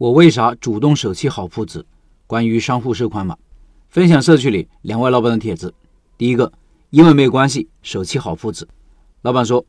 我为啥主动舍弃好铺子？关于商户收款码，分享社区里两位老板的帖子。第一个，因为没有关系，舍弃好铺子。老板说，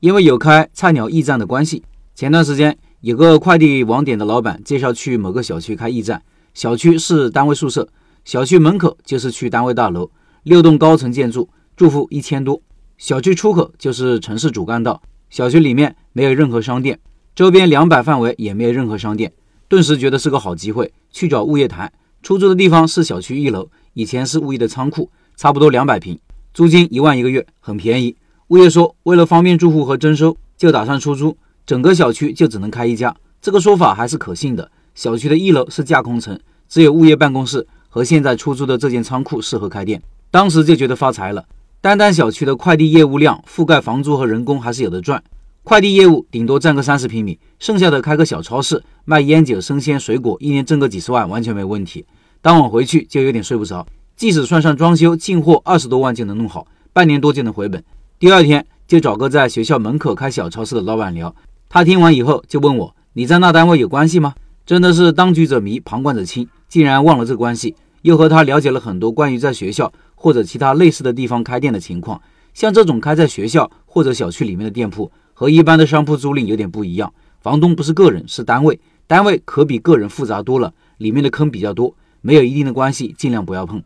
因为有开菜鸟驿站的关系，前段时间有个快递网点的老板介绍去某个小区开驿站，小区是单位宿舍，小区门口就是去单位大楼，六栋高层建筑，住户一千多，小区出口就是城市主干道，小区里面没有任何商店，周边两百范围也没有任何商店。顿时觉得是个好机会，去找物业谈。出租的地方是小区一楼，以前是物业的仓库，差不多两百平，租金一万一个月，很便宜。物业说，为了方便住户和征收，就打算出租，整个小区就只能开一家。这个说法还是可信的。小区的一楼是架空层，只有物业办公室和现在出租的这间仓库适合开店。当时就觉得发财了，单单小区的快递业务量，覆盖房租和人工还是有的赚。快递业务顶多占个三十平米，剩下的开个小超市卖烟酒、生鲜、水果，一年挣个几十万完全没问题。当晚回去就有点睡不着，即使算上装修、进货，二十多万就能弄好，半年多就能回本。第二天就找个在学校门口开小超市的老板聊，他听完以后就问我：“你在那单位有关系吗？”真的是当局者迷，旁观者清，竟然忘了这关系。又和他了解了很多关于在学校或者其他类似的地方开店的情况，像这种开在学校或者小区里面的店铺。和一般的商铺租赁有点不一样，房东不是个人，是单位。单位可比个人复杂多了，里面的坑比较多，没有一定的关系，尽量不要碰。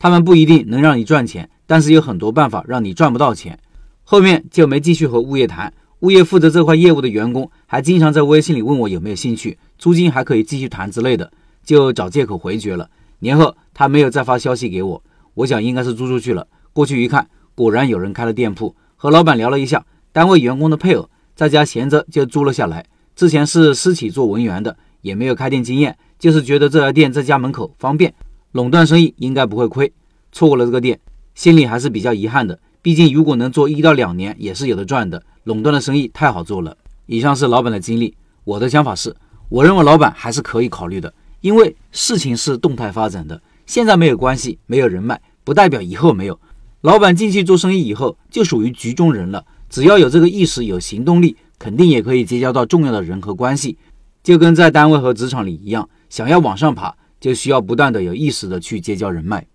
他们不一定能让你赚钱，但是有很多办法让你赚不到钱。后面就没继续和物业谈，物业负责这块业务的员工还经常在微信里问我有没有兴趣，租金还可以继续谈之类的，就找借口回绝了。年后他没有再发消息给我，我想应该是租出去了。过去一看，果然有人开了店铺，和老板聊了一下。单位员工的配偶在家闲着就租了下来，之前是私企做文员的，也没有开店经验，就是觉得这家店在家门口方便，垄断生意应该不会亏。错过了这个店，心里还是比较遗憾的。毕竟如果能做一到两年，也是有的赚的。垄断的生意太好做了。以上是老板的经历，我的想法是，我认为老板还是可以考虑的，因为事情是动态发展的，现在没有关系，没有人脉，不代表以后没有。老板进去做生意以后，就属于局中人了。只要有这个意识、有行动力，肯定也可以结交到重要的人和关系。就跟在单位和职场里一样，想要往上爬，就需要不断的有意识的去结交人脉。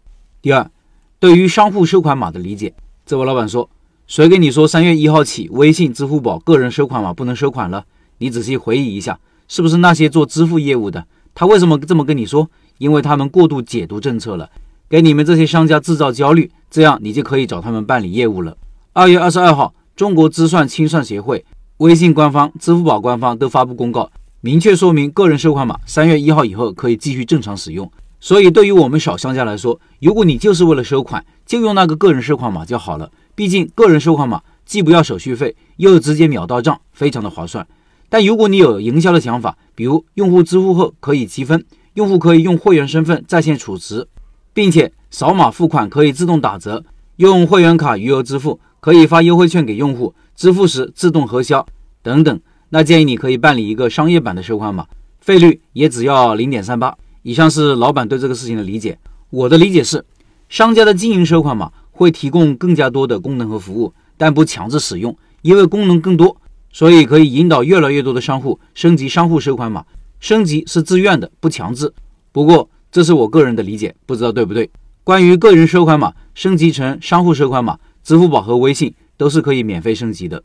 第二，对于商户收款码的理解，这位老板说：“谁跟你说三月一号起，微信、支付宝个人收款码不能收款了？你仔细回忆一下，是不是那些做支付业务的？他为什么这么跟你说？因为他们过度解读政策了，给你们这些商家制造焦虑，这样你就可以找他们办理业务了。”二月二十二号。中国资算清算协会、微信官方、支付宝官方都发布公告，明确说明个人收款码三月一号以后可以继续正常使用。所以，对于我们小商家来说，如果你就是为了收款，就用那个个人收款码就好了。毕竟，个人收款码既不要手续费，又直接秒到账，非常的划算。但如果你有营销的想法，比如用户支付后可以积分，用户可以用会员身份在线储值，并且扫码付款可以自动打折，用会员卡余额支付。可以发优惠券给用户，支付时自动核销等等。那建议你可以办理一个商业版的收款码，费率也只要零点三八。以上是老板对这个事情的理解。我的理解是，商家的经营收款码会提供更加多的功能和服务，但不强制使用，因为功能更多，所以可以引导越来越多的商户升级商户收款码。升级是自愿的，不强制。不过这是我个人的理解，不知道对不对。关于个人收款码升级成商户收款码。支付宝和微信都是可以免费升级的。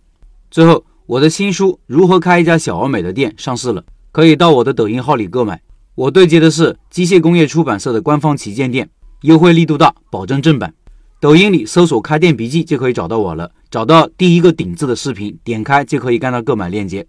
最后，我的新书《如何开一家小而美的店》上市了，可以到我的抖音号里购买。我对接的是机械工业出版社的官方旗舰店，优惠力度大，保证正版。抖音里搜索“开店笔记”就可以找到我了，找到第一个顶字的视频，点开就可以看到购买链接。